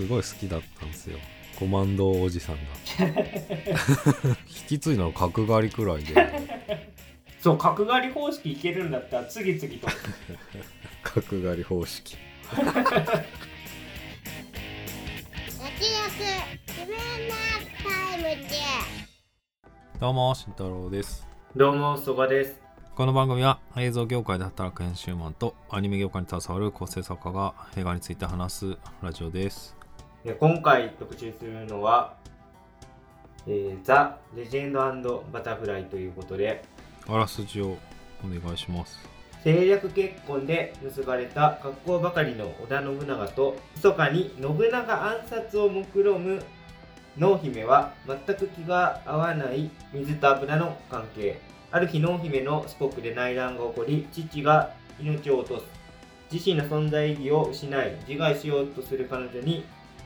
すごい好きだったんですよ。コマンドおじさんが。引き継いだの角刈りくらいで。そう角刈り方式いけるんだったら次々と。角刈り方式。どうも慎太郎です。どうもそばです。この番組は映像業界で働く編集マンとアニメ業界に携わる構成作家が映画について話すラジオです。で今回特集するのは「えーザ・レジェンドバタフライ」ということであらすじをお願いします。政略結婚で結ばれた格好ばかりの織田信長と密かに信長暗殺を目論む濃姫は全く気が合わない水と油の関係。ある日濃姫の四国で内乱が起こり父が命を落とす。自身の存在意義を失い自害しようとする彼女に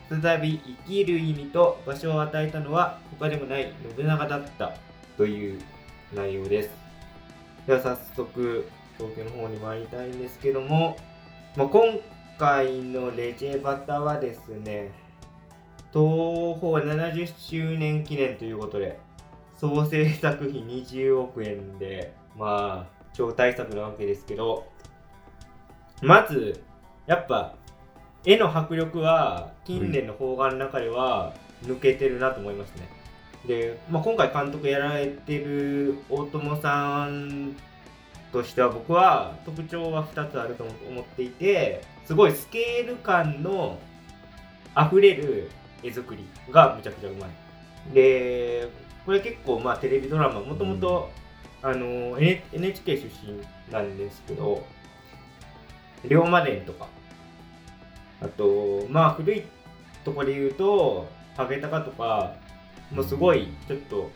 再び生きる意味と場所を与えたのは他でもない信長だったという内容です。では早速東京の方に参りたいんですけども、まあ、今回のレジェバタはですね東宝70周年記念ということで総制作費20億円でまあ超大作なわけですけどまずやっぱ絵の迫力は近年の邦画の中では抜けてるなと思いますね。で、まあ、今回監督やられてる大友さんとしては僕は特徴は2つあると思っていてすごいスケール感の溢れる絵作りがむちゃくちゃうまい。でこれ結構まあテレビドラマもともとあの NHK 出身なんですけど「龍馬伝」とかあとまあ古いところで言うと「ハゲタカ」とかもうすごいちょっと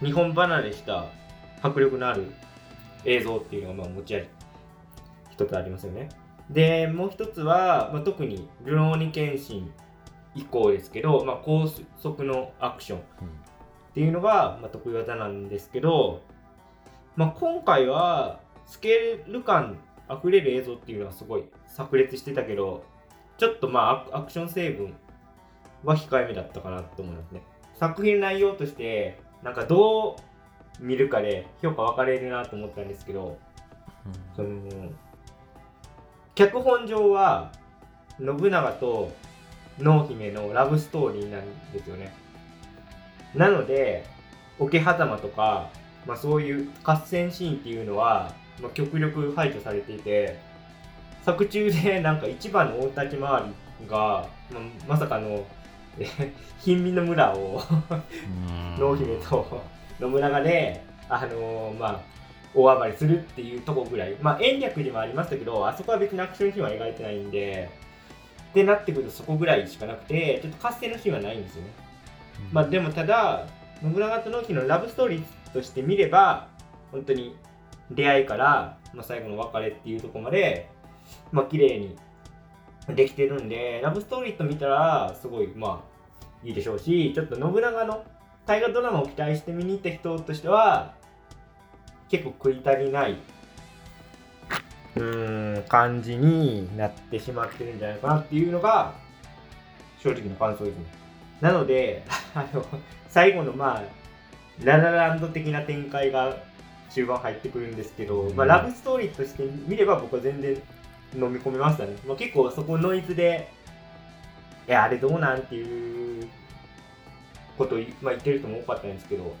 日本離れした迫力のある映像っていうのがまあ持ち味一つありますよね。でもう一つは、まあ、特に「ルローニケンシン」以降ですけど、まあ、高速のアクションっていうのが、まあ、得意技なんですけど、まあ、今回はスケール感あふれる映像っていうのはすごい炸裂してたけどちょっとまあアクション成分は控えめだったかなと思いますね。作品内容としてなんかどう見るかで評価分かれるなと思ったんですけど、その脚本上は信長と濃姫のラブストーリーなんですよね。なので桶狭間とか、まあ、そういう合戦シーンっていうのは、まあ、極力排除されていて作中でなんか一番の大立ち回りが、まあ、まさかの貧民の村を濃姫と信長で、あのー、まあ、大暴れするっていうとこぐらい、まあ、延暦にもありましたけど、あそこは別にアクションシーンは描いてないんで、ってなってくるとそこぐらいしかなくて、ちょっと合戦のシーンはないんですよね。まあ、でもただ、信長と納期のラブストーリーとして見れば、本当に出会いから、まあ、最後の別れっていうところまで、まあ、綺麗にできてるんで、ラブストーリーと見たら、すごい、まあ、いいでしょうし、ちょっと信長の大河ドラマを期待して見に行った人としては、結構食い足りない、うーん、感じになってしまってるんじゃないかなっていうのが、正直な感想ですね。なので、あの、最後のまあ、ララランド的な展開が中盤入ってくるんですけど、まあ、ラブストーリーとして見れば僕は全然飲み込みましたね。まあ、結構そこノイズで、いや、あれどうなんっていうことを、まあ、言ってる人も多かったんですけど、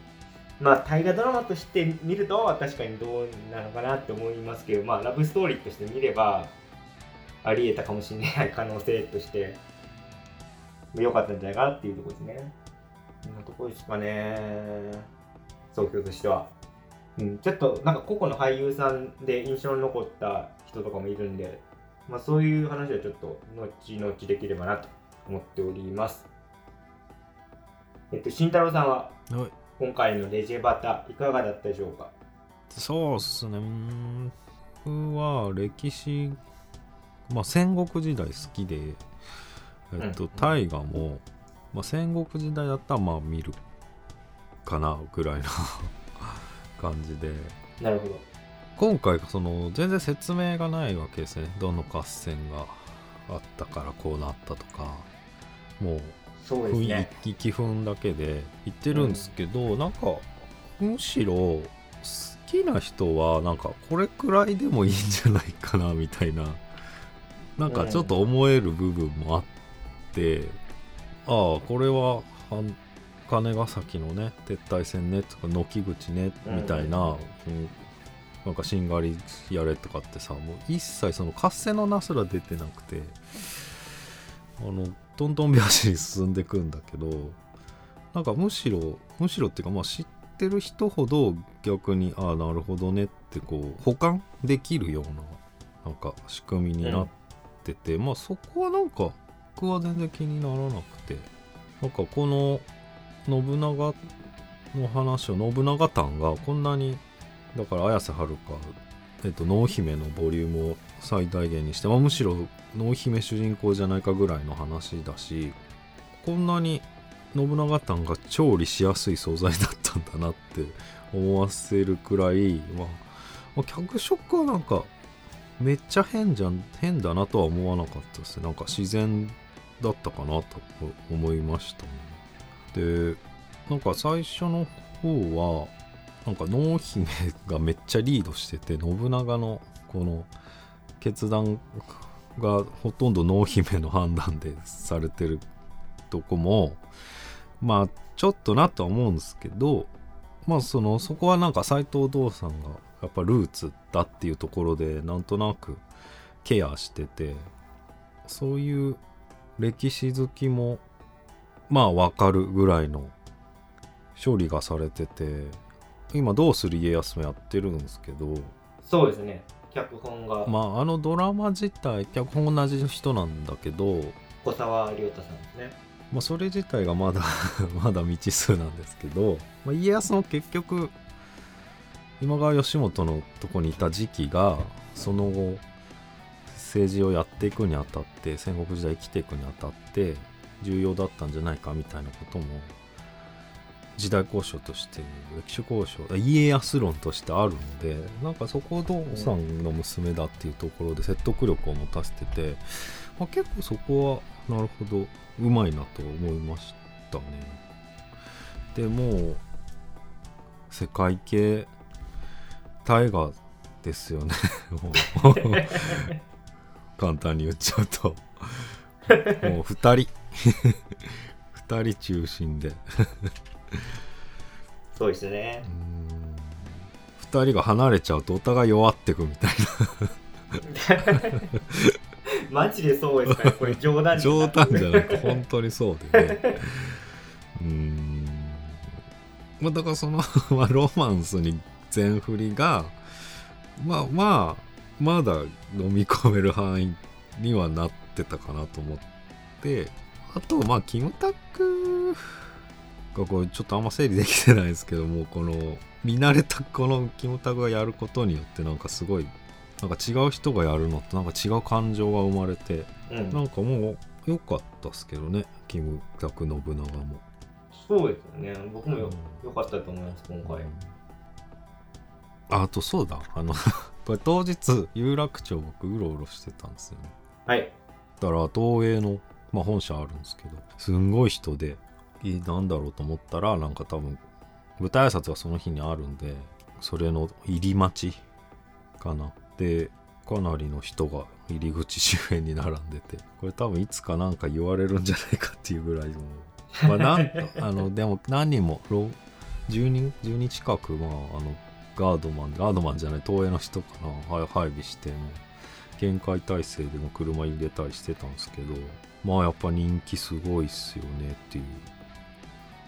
まあ、大河ドラマとして見ると確かにどうなのかなって思いますけど、まあ、ラブストーリーとして見れば、あり得たかもしれない可能性として、良かったんじゃないかなっていうところですね。そんなところですかね。総評としては。うん、ちょっとなんか個々の俳優さんで印象に残った人とかもいるんで、まあ、そういう話はちょっと後々できればなと思っております。えっと、慎太郎さんははい。今回のレジェバタいかがだったでしょうか？そうっすね。うーん。僕は歴史まあ戦国時代好きでえっと、うん。大河も、まあ、戦国時代だったらまあ見るかなぐらいの 感じで。なるほど。今回その全然説明がないわけですね。どの合戦があったからこうなったとか。もう雰ね。囲気気分だけで言ってるんですけど、なんかむしろ好きな人はなんかこれくらいでもいいんじゃないかなみたいな。なんかちょっと思える部分もあって、ああこれは金ヶ崎のね撤退戦ねとか軒口ねみたいな、うんうんなんかしんがりやれとかってさもう一切その合戦の名すら出てなくてあのトントン拍子に進んでいくんだけどなんかむしろむしろっていうかまあ知ってる人ほど逆にああなるほどねってこう保管できるようななんか仕組みになってて、まあそこはなんか僕は全然気にならなくてなんかこの信長の話を信長譚がこんなにだから綾瀬はるか、えっと、濃姫のボリュームを最大限にして、まあ、むしろ濃姫主人公じゃないかぐらいの話だしこんなに信長譚が調理しやすい素材だったんだなって 思わせるくらい、まあ、まあ脚色はなんかめっちゃ変じゃん変だなとは思わなかったですね。なんか自然だったかなと思いましたね。でなんか最初の方はなんか濃姫がめっちゃリードしてて信長のこの決断がほとんど濃姫の判断でされてるとこもまあちょっとなとは思うんですけどまあそのそこはなんか斎藤道さんがやっぱルーツだっていうところでなんとなくケアしててそういう歴史好きもまあわかるぐらいの処理がされてて今「どうする家康」もやってるんですけどそうですね。脚本が。まああのドラマ自体脚本同じ人なんだけど小沢亮太さんですね。まあ、それ自体がまだ まだ未知数なんですけど、まあ、家康も結局今川義元のとこにいた時期がその後政治をやっていくにあたって戦国時代生きていくにあたって重要だったんじゃないかみたいなことも時代交渉として歴史交渉家康論としてあるのでなんかそこを道さんの娘だっていうところで説得力を持たせてて、まあ、結構そこはなるほどうまいなと思いましたね。でもう世界系大河ですよね。簡単に言っちゃうと。もう2人。2人中心で。そうですね。2人が離れちゃうとお互い弱ってくみたいマジでそうですかね。これ冗談な冗談じゃなくて本当にそうでね。うーん。まあだからその まあロマンスに全振りがまあまあまだ飲み込める範囲にはなってたかなと思って。あとまあキムタクがこれちょっとあんま整理できてないですけどもこの見慣れたこのキムタクがやることによってなんかすごいなんか違う人がやるのとなんか違う感情が生まれてうん。なんかもう良かったっすけどねキムタク信長も。そうですよね。僕もよよかったと思います今回。ああとそうだ。あの これ当日有楽町僕うろうろしてたんですよね。はい。だから東映の、まあ、本社あるんですけどすんごい人でいなんだろうと思ったらなんか多分舞台挨拶がその日にあるんでそれの入り待ちかな。でかなりの人が入り口周辺に並んでてこれ多分いつかなんか言われるんじゃないかっていうぐらいもうまあなん あのでも何人もろ10人10人近くまああのガードマンガードマンじゃない東映の人かなはい配備してもう限界態勢での車入れたりしてたんですけどまあやっぱ人気すごいっすよねっていう、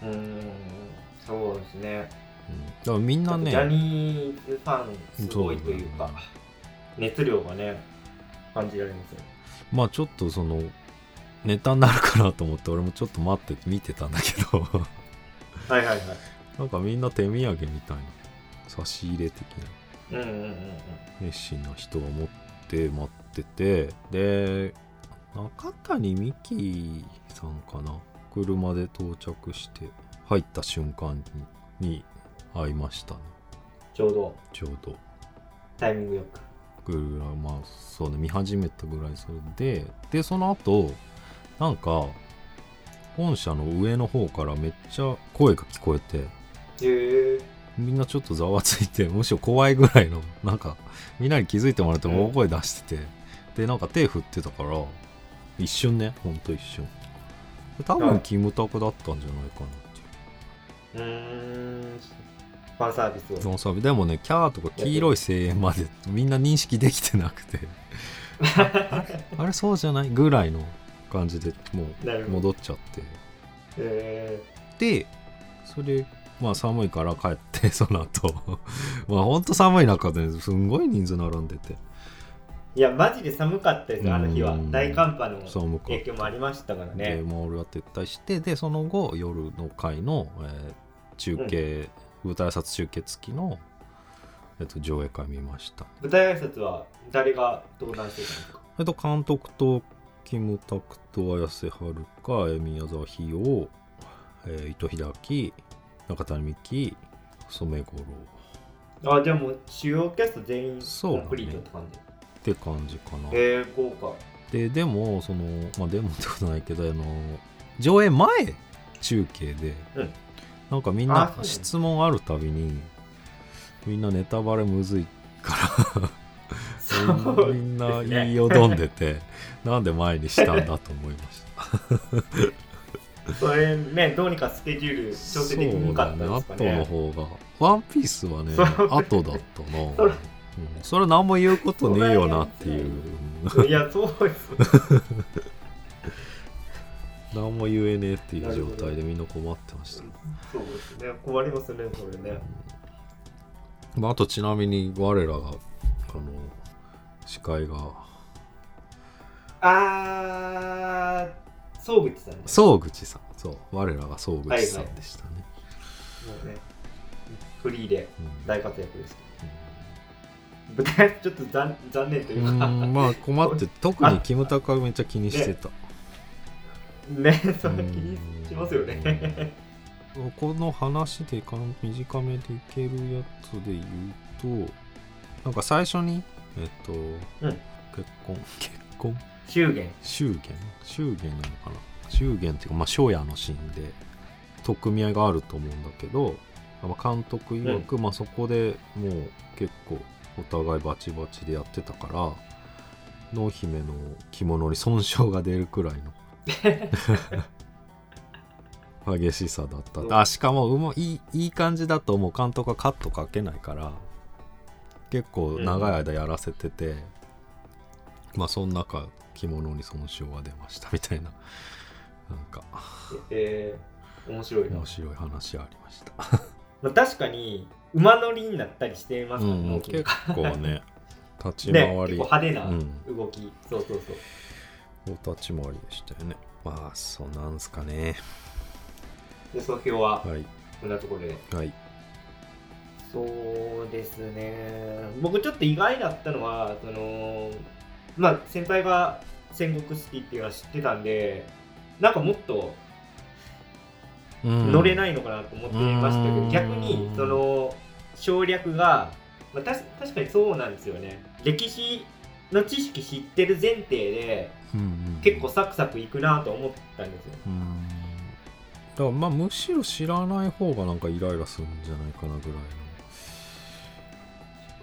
うーんそうですね。うん、だからみんなねジャニーズファンすごいというかね熱量がね感じられますよまあちょっとそのネタになるかなと思って俺もちょっと待って見てたんだけど。はいはいはい。なんかみんな手土産みたいな差し入れ的な。うんうんうんうん。熱心な人が持って待っててで中谷美紀さんかな車で到着して入った瞬間にに会いましたね。ちょうど。ちょうど。タイミングよく。ぐらいまあそうね見始めたぐらいそれででその後なんか本社の上の方からめっちゃ声が聞こえてへえみんなちょっとざわついてむしろ怖いぐらいのなんかみんなに気づいてもらって大声出してて、でなんか手振ってたから一瞬ねほんと一瞬多はい分キムタクだったんじゃないかなっていう。ん。ファンサービスを。そのサビでもねキャーとか黄色い声援までみんな認識できてなくて。あれあれそうじゃないぐらいの感じでもう戻っちゃって。へでそれまあ寒いから帰ってその後。まあほんと寒い中で、ね、すんごい人数並んでて。ーいやマジで寒かったですよあの日は。うん大寒波の影響もありましたからでねまあ俺は撤退してでその後夜の回の、えー中継、舞台挨拶中継付きの、えっと、上映会見ました。舞台挨拶は誰が登壇してたんですか？えっと監督とキムタクと綾瀬はるかえー宮沢ひよ、えー伊藤英明中谷美紀染五郎あじゃあもう主要キャスト全員コンプリートって感じって感じかな。えー、豪華。ででもそのまあでもってことないけどあの上映前中継で、うん。なんかみんな質問あるたびにみんなネタバレむずいからみんな言いよどんでてなんで前にしたんだと思いました。それねどうにかスケジュール調整できなかったんですかね。ね。後の方がワンピースはね後だったなそれうん。それ何も言うことねえよなっていう。いやそうです。何も言えねえっていう状態でみんな困ってました。そうですね。困りますねそれね。まあ、あとちなみに我らがあの司会が。あー総口さんね総口さん。そう。我らが総口さんでしたね、もうねフリーでうん。大活躍です舞台 ちょっと残残念というか。うんまあ困って特にキムタクはめっちゃ気にしてた、ねそれ気にしますよね。うん。この話でかん短めでいけるやつで言うとなんか最初にえっと、うん。結婚結婚？祝言。祝言？祝言なのかな？祝言っていうかまあ初夜のシーンで取っ組み合いがあると思うんだけどまあ監督曰く、まあそこでもう結構お互いバチバチでやってたから濃姫の着物に損傷が出るくらいの 激しさだった。うん。あしかもうもいいいい感じだともう監督はカットかけないから結構長い間やらせてて、まあその中着物に損傷が出ましたみたいな。なんかえー、面白いな、面白い話ありました。まあ、確かに馬乗りになったりしてますか？らね、うん、結構ね 立ちね回り、結構派手なうん。動き、そうそうそう。お立ち回りでしたよね。まあそうなんすかね。で総評ははい。こんなところで。はい。そうですね。僕ちょっと意外だったのはそのまあ先輩が戦国好きっていうのは知ってたんでなんかもっと乗れないいのかなと思ってましたけど、うん。逆にその省略が、まあ、たし確かにそうなんですよね。歴史の知識知ってる前提で結構サクサクいくなと思ったんですよ。うん。だからまあむしろ知らない方がなんかイライラするんじゃないかなぐらい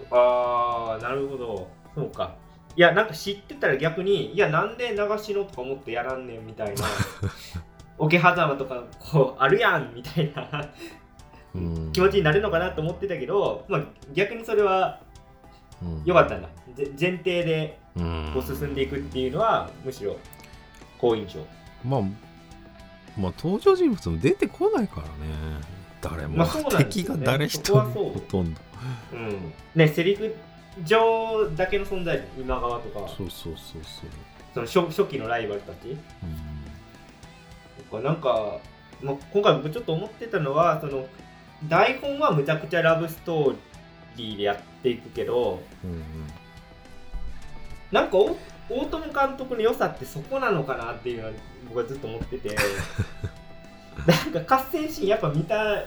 ああなるほど。そうか。いやなんか知ってたら逆にいやなんで流しのとか思ってやらんねんみたいな 桶狭間とかこうあるやんみたいな。気持ちになるのかなと思ってたけど、まあ、逆にそれはうん。良かったんだぜ前提でうん。こう進んでいくっていうのはむしろ好印象。まあまあ登場人物も出てこないからね。誰も、まあそうなんです敵が誰一人ほとんど。うん。ねセリフ上だけの存在今川とか。そうそうそうそう、その初初期のライバルたち。うん。とかなんか、まあ、今回僕ちょっと思ってたのはその台本はむちゃくちゃラブストーリーでやっていくけどうんうんなんかお大友監督の良さってそこなのかなっていうのは僕はずっと思ってて なんか合戦シーンやっぱ見た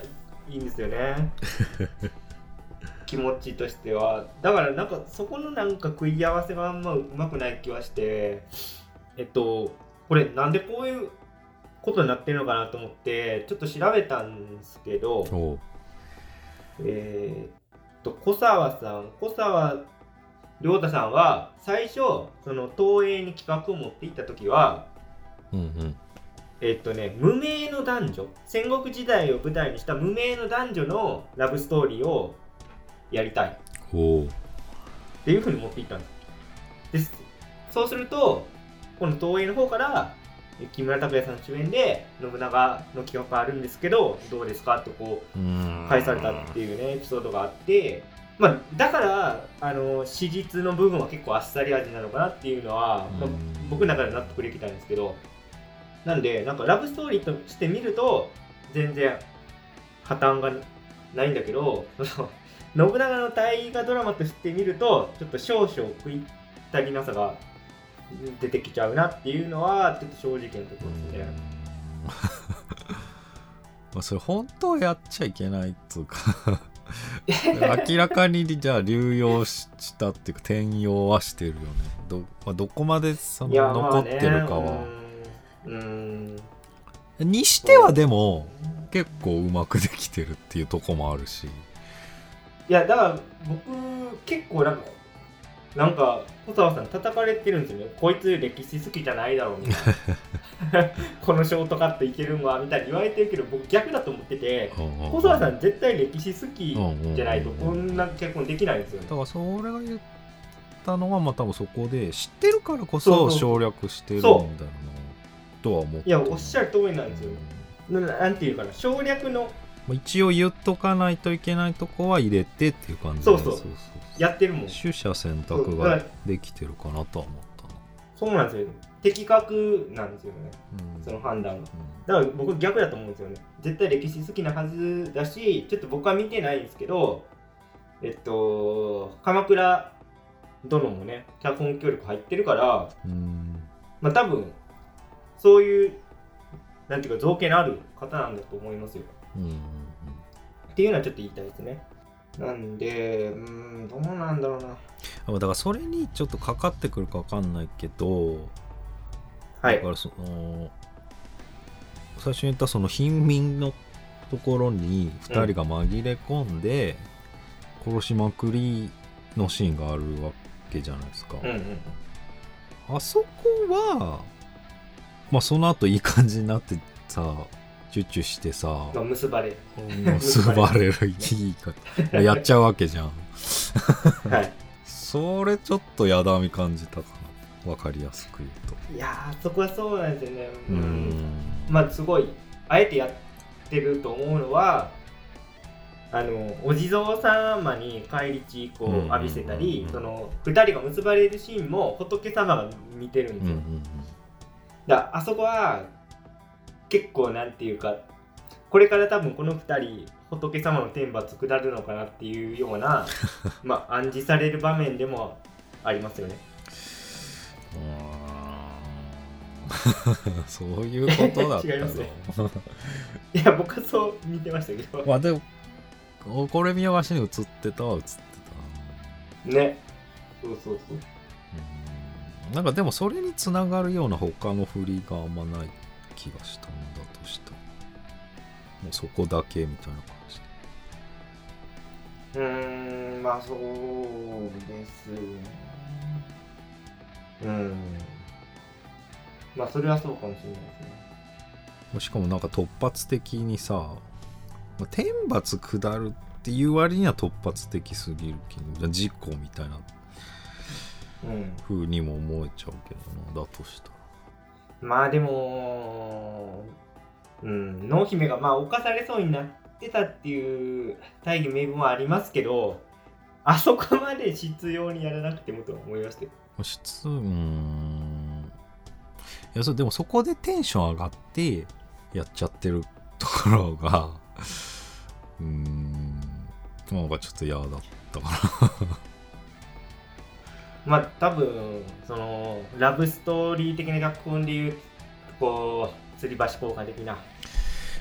いんですよね。気持ちとしては。だからなんかそこのなんか食い合わせがあんまうまくない気はしてえっとこれなんでこういうことになってるのかなと思ってちょっと調べたんですけどえーっと小沢さん小沢亮太さんは最初その東映に企画を持っていった時はうんうん。えーっとね無名の男女戦国時代を舞台にした無名の男女のラブストーリーをやりたい。っていうふうに持っていったんです。ですそうするとこの東映の方から木村拓哉さん主演で信長の企画があるんですけどどうですか？ってこう返されたっていうねエピソードがあって、まあ、だからあの史実の部分は結構あっさり味なのかなっていうのは、まあうん。僕の中で納得できたんですけどなんでなんかラブストーリーとして見ると全然破綻がないんだけど信長の大河ドラマとして見るとちょっと少々食い足りなさが出てきちゃうなっていうのはちょっと正直なところですね。まあそれ本当はやっちゃいけないっつうか 明らかにじゃあ流用ししたっていうか転用はしてるよね。ど,、まあ、どこまでその残ってるかは、うーんうーん。にしてはでも結構うまくできてるっていうとこもあるし。いやだから僕結構なんかなんか小沢さん叩かれてるんですよね。こいつ歴史好きじゃないだろうみたいな。このショートカットいけるんはみたいに言われてるけど僕逆だと思ってて小沢さん絶対歴史好きじゃないとこんな結婚できないんですよね。だからそれが言ったのはまあ多分そこで知ってるからこそ省略してるんだよなとは思って。いやおっしゃる通りなんですよ。ななんていうかな省略のまあ一応言っとかないといけないとこは入れてっていう感じでそうそうやってるもん。取捨選択ができてるかなとは思ったな、そうなんですよ。的確なんですよね。うん。その判断が。だから僕逆だと思うんですよね。絶対歴史好きなはずだしちょっと僕は見てないんですけどえっと鎌倉殿もね脚本協力入ってるからうん。うんまあ多分そういうなんていうか造形のある方なんだと思いますよ。うんうん。っていうのはちょっと言いたいですねなんでうーんどうなんだろうな。うんだからそれにちょっとかかってくるかわかんないけどはい。だからその最初に言ったその貧民のところに2人が紛れ込んで、殺しまくりのシーンがあるわけじゃないですか、うんうん。あそこはまあその後いい感じになってさチュッチュしてさ。まあ結ばれ結ばれる。いいか。やっちゃうわけじゃん。はい。それちょっとやだみ感じたかな。わかりやすく言うと。いやーそこはそうなんですよね。ううん。んまあすごいあえてやってると思うのはあのお地蔵様に返り血こうんうんうんううん。浴びせたり、うんその2人が結ばれるシーンも仏様が見てるんですよ、だあそこは結構なんていうかこれから多分この2人仏様の天罰下るのかなっていうような まあ暗示される場面でもありますよね。うん。そういうことだったの。違いますねいや僕はそう見てましたけど。まあでもこれ見よがしに映ってたは映ってたね。そうそうそう。うん。なんかでもそれにつながるような他の振りがあんまない気がしたんだとした。らもうそこだけみたいな感じ。でうーんまあそうですね。うん。まあそれはそうかもしれないですね。しかもなんか突発的にさまあ天罰下るっていう割には突発的すぎるけど事故みたいなうん。風にも思えちゃうけどなだとしたらまあでも、うん、濃姫がまあ犯されそうになってたっていう大義名分はありますけど、あそこまで必要にやらなくてもと思いましたよ。質うーんいやそうでもそこでテンション上がってやっちゃってるところが うんなんかちょっと嫌だったかなまあ多分、その、ラブストーリー的な脚本でいう、こう、吊り橋効果的な。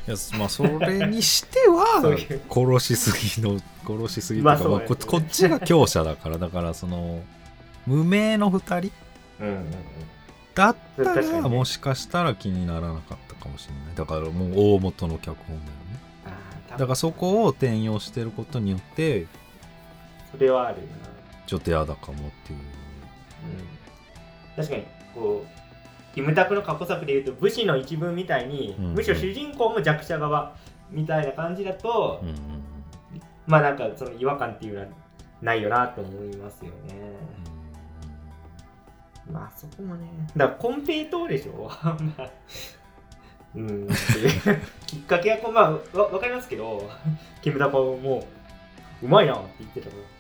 いやまあそれにしては 殺しすぎの殺しすぎとか、まあまあここっちが強者だからだからその無名の2人うんうんうん。だったらもしかしたら気にならなかったかもしれない。だからもう大元の脚本だよね。だからそこを転用してることによってそれはあるなちょっと嫌だかもっていう。うん。確かにこうキムタクの過去作でいうと武士の一文みたいに、うんむしろ主人公も弱者側みたいな感じだと、うんうんまあなんかその違和感っていうのはないよなと思いますよね、まあそこもねだからコンペイトーでしょ。まあうん。きっかけはこうまあわわかりますけどキムタクはもううまいなって言ってたから。うんうん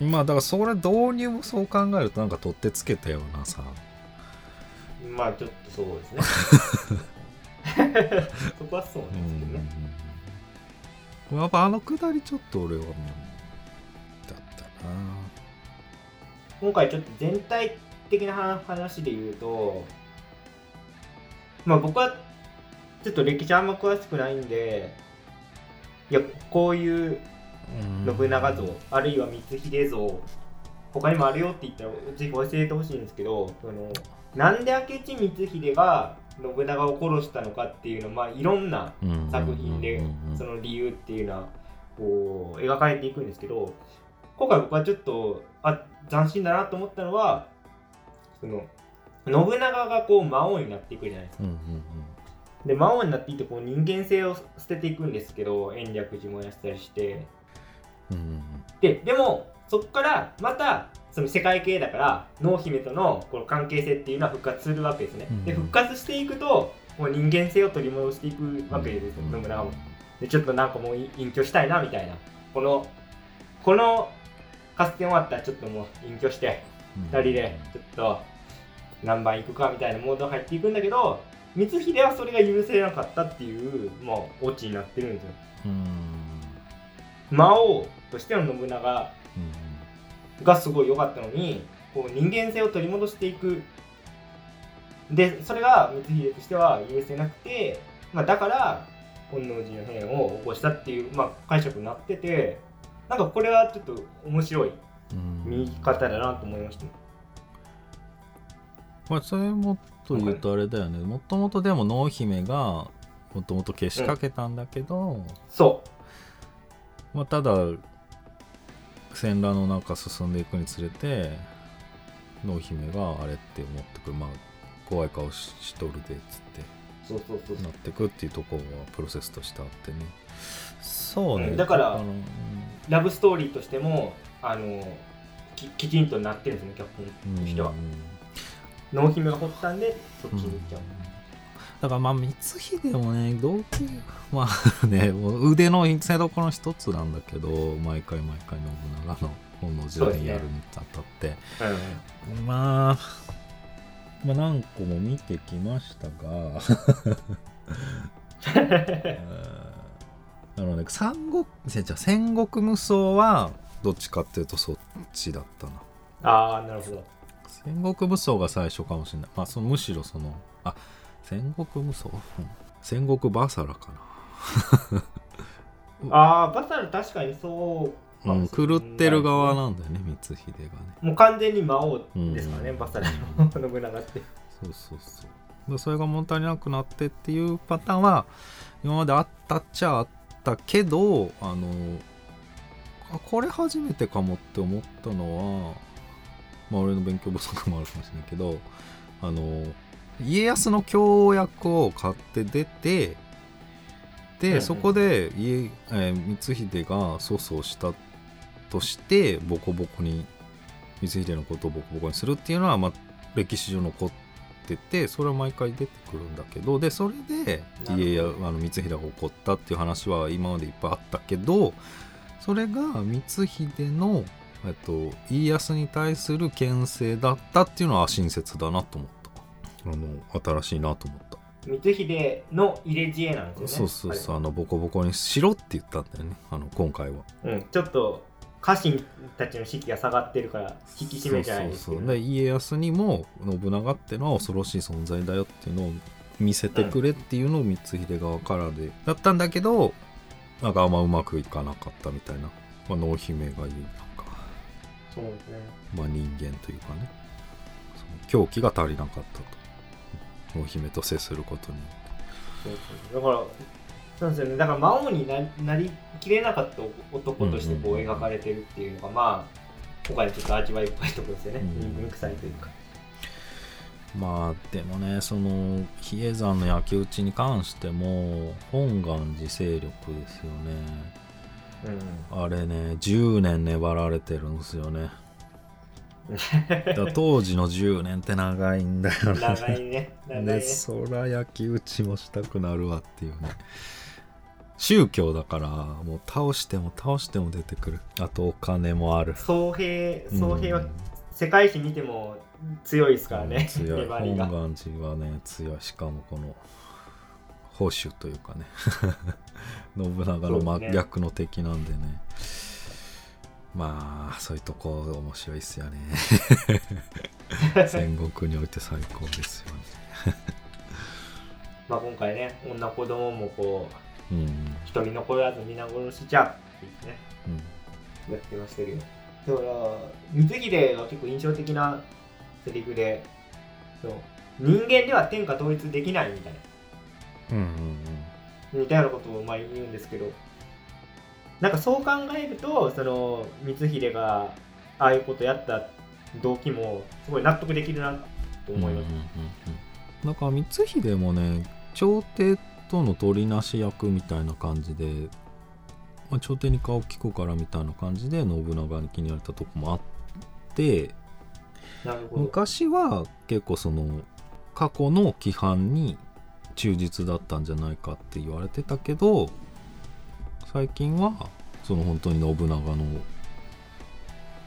まあだからそれ導入もそう考えるとなんか取ってつけたようなさまあちょっとそうですね。そこはそううなんですけどね。んやっぱあのくだりちょっと俺はもうだったな今回ちょっと全体的な話話で言うと、まあ僕はちょっと歴史あんま詳しくないんで、いや、こういう信長像、あるいは光秀像、他にもあるよって言ったらぜひ教えてほしいんですけど、そのなんで明智光秀が信長を殺したのかっていうのは、まあいろんな作品でその理由っていうのはこう描かれていくんですけど今回僕はちょっとあ斬新だなと思ったのはその信長がこう魔王になっていくじゃないですか。で魔王になっていってこう人間性を捨てていくんですけど延暦寺燃やしたりしてででもそこからまたその世界系だから濃姫とのこの関係性っていうのは復活するわけですね。でうん。復活していくともう人間性を取り戻していくわけですよ、信長も。でちょっとなんかもう隠居したいなみたいな。このこの合戦終わったらちょっともう隠居して2人でちょっと何番行くかみたいなモードに入っていくんだけど光秀はそれが許せなかったっていうもうオチになってるんですよ。うん。魔王としての信長うんがすごい良かったのにこう人間性を取り戻していく。でそれが光秀としては許せなくて、まあ、だから本能寺の変を起こしたっていう、まあ、解釈になっててなんかこれはちょっと面白いうん。見方だなと思いました。ね。まあそれもっと言うとあれだよね。もともとでも濃姫がもともとけしかけたんだけど、そまあただ戦乱の中進んでいくにつれて濃姫があれって思ってくる。まあ怖い顔ししとるでっつって。うそうそうそう。なってくっていうところはプロセスとしてあってね。そうね、うんだからあのうん。ラブストーリーとしてもあのききちんとなってるんですね脚本としては。うん濃姫が掘ったんでそっちに行っちゃう、だからまあ光秀もね同期まあねもう腕の見せ所の一つなんだけど毎回毎回信長の本能寺にやるにあたって、まあまあ何個も見てきましたが あのね三国じゃあ戦国無双はどっちかっていうとそっちだったな。ああなるほど。戦国武装が最初かもしれない。まあ、そのむしろその、あ、戦国武装、うん戦国バサラか ああバサル確かにそうな。うん、狂ってる側なんだよね、光秀がね。もう完全に魔王ですからね、うんバサルの信長ってそうそうそう。でそれが物足りなくなってっていうパターンは、今まであったっちゃあったけど、あの、あこれ初めてかもって思ったのは、まあ俺の勉強不足もあるかもしれないけど、あの、家康の協約を買って出て、で、うんうんそこで家、えー光秀が粗相したとして、ボコボコに、光秀のことをボコボコにするっていうのは、まあ、歴史上残ってて、それは毎回出てくるんだけど、で、それで家やあの光秀が起こったっていう話は今までいっぱいあったけど、それが光秀の、えっと、家康に対する牽制だったっていうのは親切だなと思った。あの、新しいなと思った。光秀の入れ知恵なんですよね。そうそうそう、あの、ボコボコにしろって言ったんだよね、あの、今回は。うん、ちょっと家臣たちの士気が下がってるから引き締めじゃないですそうそうそう。で家康にも信長ってのは恐ろしい存在だよっていうのを見せてくれっていうのを光秀側からでだったんだけどなんかあんまうまくいかなかったみたいな、まあ、濃姫が言うなんか、そうですね。まあ、人間というかね。狂気が足りなかったと濃姫と接することに。そうそうだからそうなんですよね。だから魔王にななりきれなかった男としてこううんうんうん描かれてるっていうのがまあ今回ちょっと味わい深いところですよね。うん。臭いというかまあでもねその比叡山の焼き討ちに関しても本願寺勢力ですよねうん。あれね10年粘られてるん。ですよね当時の10年って長いんだよな長いね。長いね。でそら焼き討ちもしたくなるわっていうね。宗教だからもう倒しても倒しても出てくる。あとお金もある。総平総平はうん世界史見ても強いですからね。強い。粘りが。本願寺はね強い。しかもこの保守というかね。信長の真逆の敵なんでねまあそういうとこ面白いっすよね。戦国において最高ですよね。まあ今回ね女子供もこううん。一人残らず皆殺しじゃって言ってね。うん。やってましたけど。だから光秀が結構印象的なセリフでそう人間では天下統一できないみたいな。うんうん似たようなことをまあ言うんですけどなんかそう考えるとその光秀がああいうことやった動機もすごい納得できるなと思います、うんうんうんだから光秀もね朝廷との取りなし役みたいな感じで、まあ、朝廷に顔利くからみたいな感じで信長に気に入られたとこもあって昔は結構その過去の規範に忠実だったんじゃないかって言われてたけど最近はその本当に信長の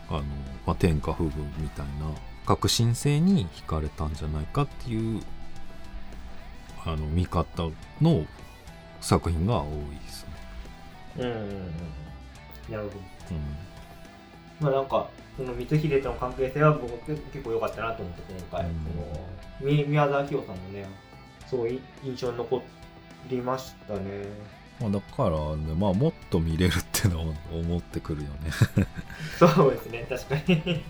あの、まあ、天下不分みたいな革新性に惹かれたんじゃないかっていうあの見方の作品が多いですね。うんうんうんなるほど。うん。まあなんかその光秀との関係性は僕結構良かったなと思って今回、うん。そのみ宮沢清さんもねすごい印象に残りましたねまあ、だからね、まあ、もっと見れるってのは思ってくるよね。そうですね確かに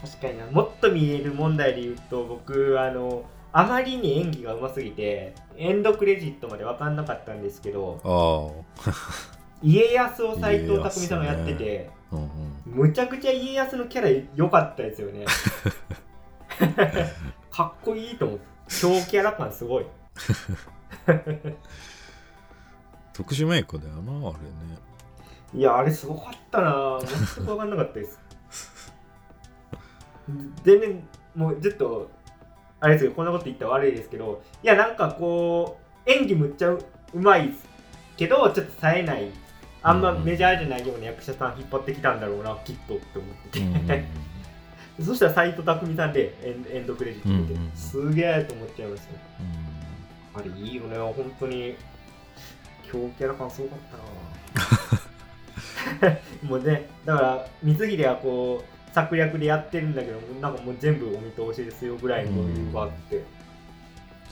確かになもっと見える問題で言うと僕あのあまりに演技が上手すぎてエンドクレジットまで分かんなかったんですけどああ。家康を斎藤工さんがやってて、うんうん。むちゃくちゃ家康のキャラ良かったですよね かっこいいと思って強キャラ感すごい 特殊メイクだよな、あれね。いやあれすごかったな。全く分かんなかったです。全然もうずっとあれですよこんなこと言ったら悪いですけどいやなんかこう演技むっちゃうまいけどちょっと冴えない。あんまメジャーじゃないような役者さん引っ張ってきたんだろうなきっとって思って。て、うんうんうん。そしたら斎藤工さんでエンエンドクレジット見て、うんうんうん。すげえと思っちゃいましたねあれいいよね本当に強キャラ感すごかったな。もうねだから光秀はこう策略でやってるんだけどなんかもう全部お見通しですよぐらいの余裕があって、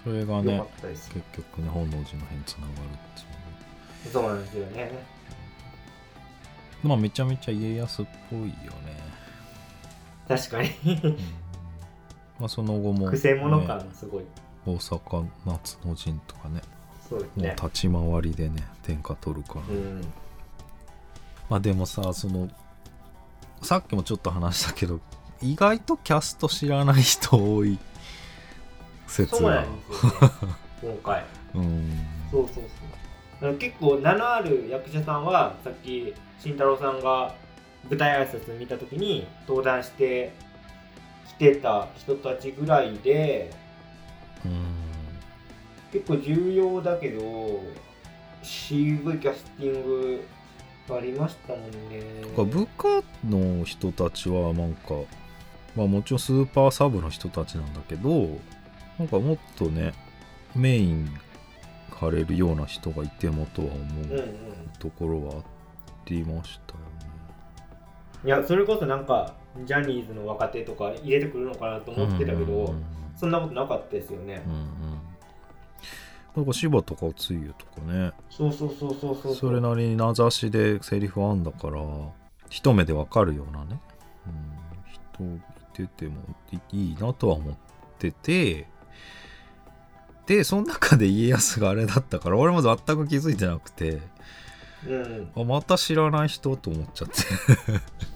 それがよね結局ね本能寺の変につながるって。いうねそうなんですよね。まあめちゃめちゃ家康っぽいよね、確かに。うん。まあその後も、くせ者ね感すごい、大阪夏の陣とかねそうですね。もう立ち回りでね天下取るから、うん。まあでもさそのさっきもちょっと話したけど意外とキャスト知らない人多い説そうながんですよね。今回。うん。そうそうそう。結構名のある役者さんはさっき慎太郎さんが舞台挨拶見た時に登壇してきてた人たちぐらいでうん結構重要だけど渋いキャスティングありましたもんね。部下の人たちはなんかまあもちろんスーパーサブの人たちなんだけどなんかもっとねメイン張れるような人がいてもとは思うんううん。ところはありましたよね。いやそれこそなんかジャニーズの若手とか入れてくるのかなと思ってたけど、うんうん。そんなことなかったですよね、うんうんなんか柴田勝家とかね。そうそうそうそうそう。それなりに名指しでセリフあんだから一目でわかるようなね、うん、人いててもいいなとは思ってて。でその中で家康があれだったから俺も全く気づいてなくてうん。あまた知らない人と思っちゃって。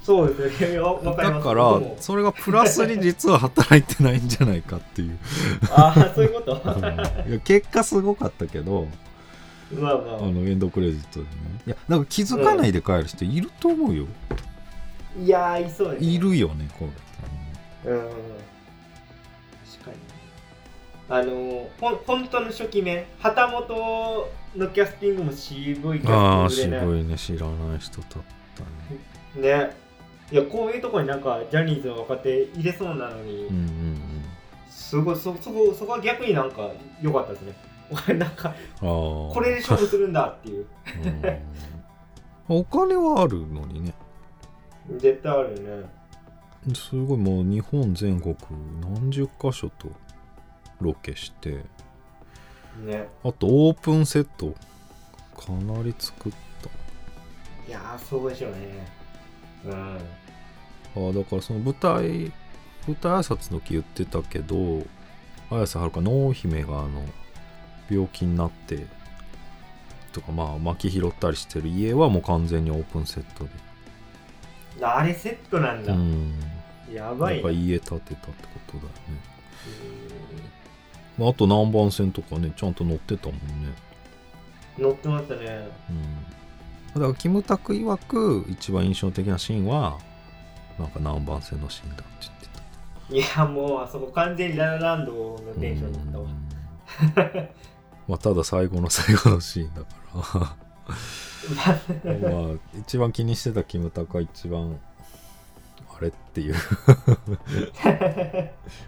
そうですね。だからそれがプラスに実は働いてないんじゃないかっていう。ああそういうこと？うん。いや結果すごかったけどまあまあ。あのエンドクレジットでね。いやなんか気づかないで帰る人いると思うよ、いやーいそうですね。いるよねこれうん。確かに。あのほん本当の初期面旗本のキャスティングも渋いキああャスティングでね。渋いね知らない人だったね。ね。いやこういうところになんかジャニーズの若手入れそうなのに、うんうんすごいそそこそこは逆になんか良かったですね。俺 なんかこれで勝負するんだっていう。うん。お金はあるのにね。絶対あるよね。すごいもう日本全国何十箇所とロケしてね。あとオープンセットかなり作った。いやーそうでしょうね。うん。ああだからその舞台舞台挨拶の時言ってたけど綾瀬はるか濃姫があの病気になってとかまあ巻き拾ったりしてる。家はもう完全にオープンセットで。あれセットなんだ、うん。やばいな。やっぱ家建てたってことだよね、まあ、あと南蛮線とかねちゃんと乗ってたもんね。うん乗ってましたね。うん。だからキムタク曰く一番印象的なシーンはなんか南蛮線のシーンだって言ってた。いやもうあそこ完全にララランドのテンションだったわ。うん。まあただ最後の最後のシーンだから。まあ一番気にしてたキムタクは一番あれっていう。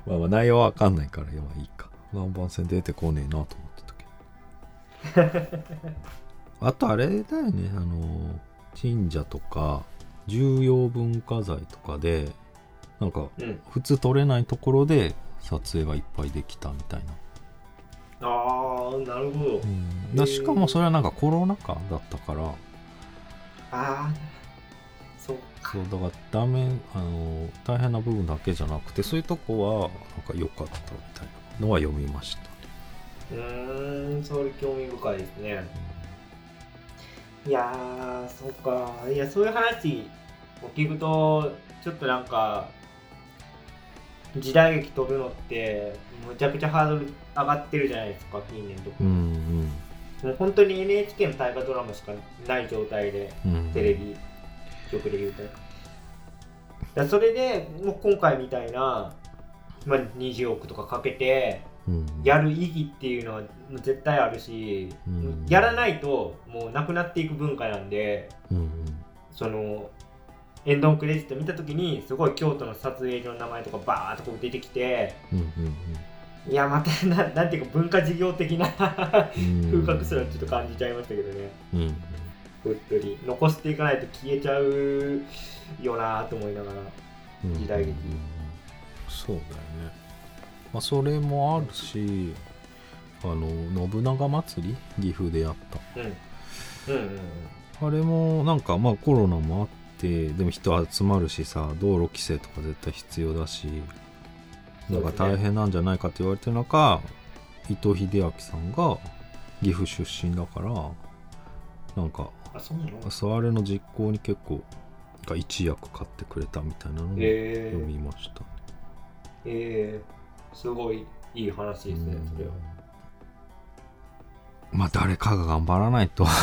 まあまあ内容はわかんないからまあいいか南蛮線出てこねえなと思ってたけど。あとあれだよねあの神社とか重要文化財とかでなんかうん。普通撮れないところで撮影がいっぱいできたみたいな。ああなるほど、うん。だしかもそれはなんかコロナ禍だったから。ああそうか。そうだからダメあの大変な部分だけじゃなくてそういうとこはなんか良かったみたいなのは読みました。ね、うーんそれ興味深いですね。いやーそうか。いやそういう話を聞くとちょっとなんか時代劇撮るのってむちゃくちゃハードル上がってるじゃないですか近年とかうんうん。もう本当に NHK の大河ドラマしかない状態でうんテレビ局で言うと。ねだそれでもう今回みたいな、まあ、20億とかかけてうん。やる意義っていうのは絶対あるし、うん。やらないともうなくなっていく文化なんでうんそのエンドンクレジット見た時にすごい京都の撮影所の名前とかバーッとこう出てきてうんうんいやまたななんていうか文化事業的なうん。風格すらちょっと感じちゃいましたけどね。うんうっとり残していかないと消えちゃうよなと思いながらうん時代劇。うんそうだよね。まあそれもあるしあの信長祭り？岐阜でやった。うん。うんうんうん。あれもなんかまあコロナもあってでも人集まるしさ道路規制とか絶対必要だしだから大変なんじゃないかって言われてる中、伊藤英明さんが岐阜出身だからなんかあれの実行に結構が一役買ってくれたみたいなのをえ読ー、みました、えー、すごいいい話ですねそれは。まあ誰かが頑張らないと。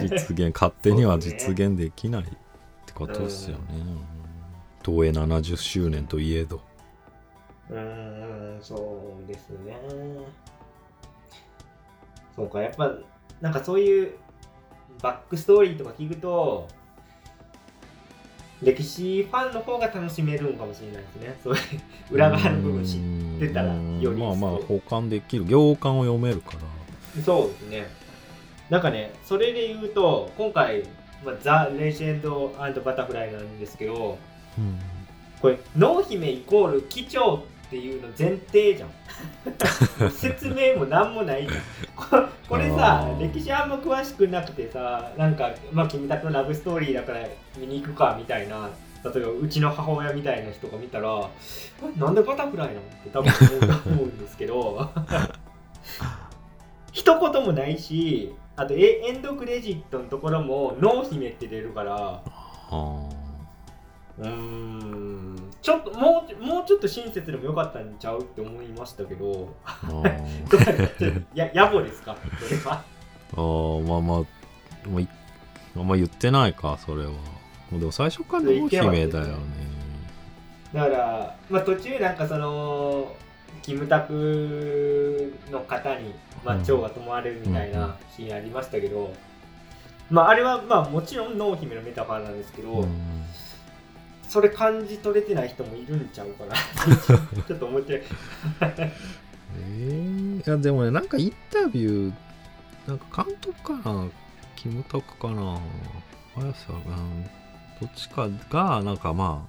実現勝手には実現できないってことですよね。東映70周年といえど。うーんそうですね。そうかやっぱなんかそういうバックストーリーとか聞くと歴史ファンの方が楽しめるんかもしれないですね。そういう 裏側の部分知ってたらうん。よりまあまあ保管できる行間を読めるから。そうですね。なんかねそれで言うと今回、まあ、ザ・レジェンドバタフライなんですけどうん。これ濃姫イコール機長っていうの前提じゃん。説明も何もない。じゃんここれさ歴史あんま詳しくなくてさなんかまあ君たちのラブストーリーだから見に行くかみたいな例えばうちの母親みたいな人が見たらえなんでバタフライなの？って多分思うと思うんですけど。一言もないしあとエエンドクレジットのところも濃姫って出るから。あうーんちょっともうもうちょっと親切でもよかったんちゃうって思いましたけど。や野暮ですか？それは。ーあーまあまあもういあんま言ってないかそれは。でも最初から濃姫だよね。だから、まあ、途中なんかそのキムタクの方に、まあ、うん蝶が止まれるみたいなシーンありましたけど、まああれはまあもちろん濃姫のメタファーなんですけど、うんそれ感じ取れてない人もいるんちゃうかな ちょっと思ってえー、いやでもねなんかインタビューなんか監督かなキムタクかな。綾瀬さんうんどっちかがなんかま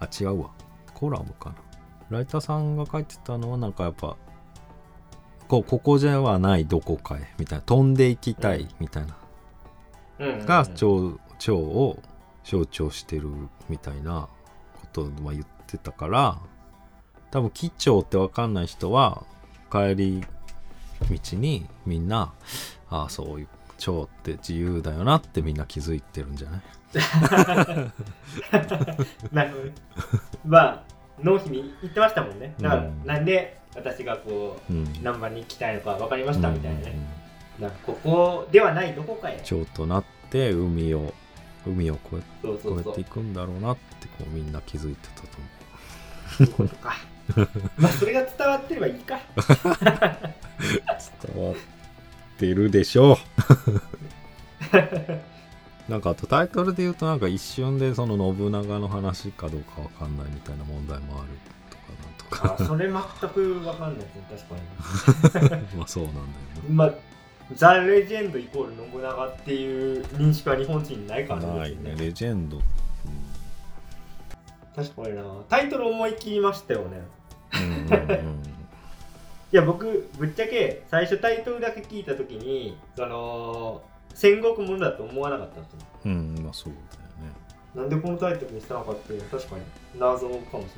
ああ違うわ。コラムかな。ライターさんが書いてたのはなんかやっぱこうここじゃはないどこかへみたいな。飛んでいきたいみたいな、うん。が蝶蝶を象徴してるみたいなことをまあ言ってたから多分吉兆って分かんない人は帰り道にみんなああそういう蝶って自由だよなってみんな気づいてるんじゃない？なるほどね。まあ濃姫言ってましたもんね。だから、うんなんで私がこうん。う南蛮に行きたいのか分かりましたみたいなね、うん。うん。ここではないどこかへ。蝶となって海を海を越え越えていくんだろうなってこうみんな気づいてたとそう まあそれが伝わってればいいか。伝わってるでしょう。なんかあとタイトルで言うとなんか一瞬でその信長の話かどうかわかんないみたいな問題もあるとかなんとか。あそれ全く分かんないですね確かに。まあそうなんだよね。まあザ・レジェンドイコール信長っていう認識は日本人にないからないね。レジェンド、確かにな。タイトル思い切りましたよね。うんうんうん。いや僕ぶっちゃけ最初タイトルだけ聞いた時にその戦国ものだと思わなかったんですよ。うんまあそうだよね。なんでこのタイトルにしたのかって確かに謎かもしれない。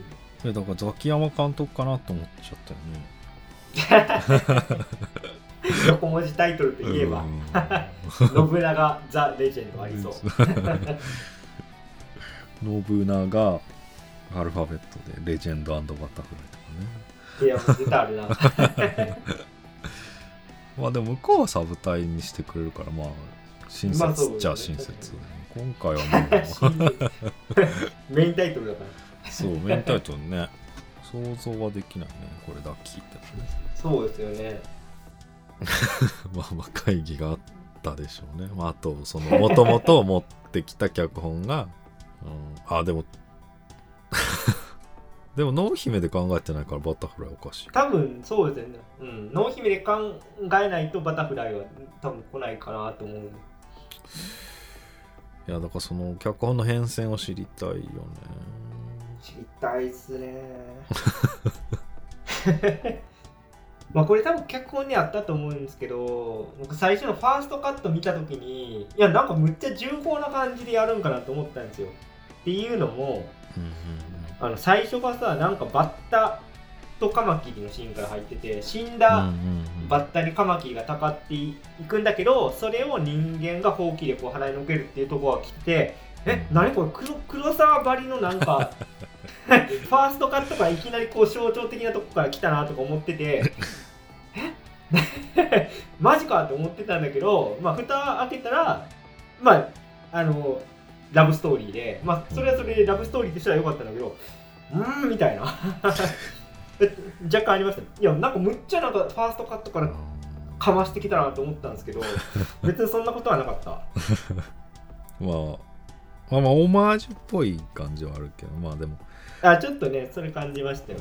えだからザキヤマ監督かなと思っちゃったよね 横文字タイトルといえば。うん。信長ザ・レジェンドありそう。信長アルファベットでレジェンドバタフライとかね。いやもう絶対あるな。まあでも向こうはサブタイにしてくれるからまあ親切っちゃ親切、今回はも メインタイトルだから。うそうメインタイトルね。想像はできないね。これだけ聞いてもね。そうですよね まあまあ会議があったでしょうね、まあ、あとそのもともと持ってきた脚本が、うん、あでも でも濃姫で考えてないからバタフライおかしい。多分そうですよね。うん。濃姫で考えないとバタフライは多分来ないかなと思う。いやだからその脚本の変遷を知りたいよね。知りたいっすね まあこれ多分脚本にあったと思うんですけど僕最初のファーストカット見た時にいやなんかむっちゃ重厚な感じでやるんかなと思ったんですよ。っていうのもあの最初がさなんかバッタとカマキリのシーンから入ってて死んうんだバッタにカマキリがたかっていくんだけどそれを人間がほうきでこう払いのけるっていうところが来てえ何これ黒黒沢ばりのなんか ファーストカットからいきなりこう象徴的なとこから来たなとか思っててえ？マジかと思ってたんだけどまあ蓋開けたらまああのラブストーリーでまあそれはそれでラブストーリーとしては良かったんだけどうーんみたいな。若干ありました。いやなんかむっちゃなんかファーストカットからかましてきたなと思ったんですけど別にそんなことはなかった。まあまあまあオマージュっぽい感じはあるけどまあでも、あちょっとねそれ感じましたよ。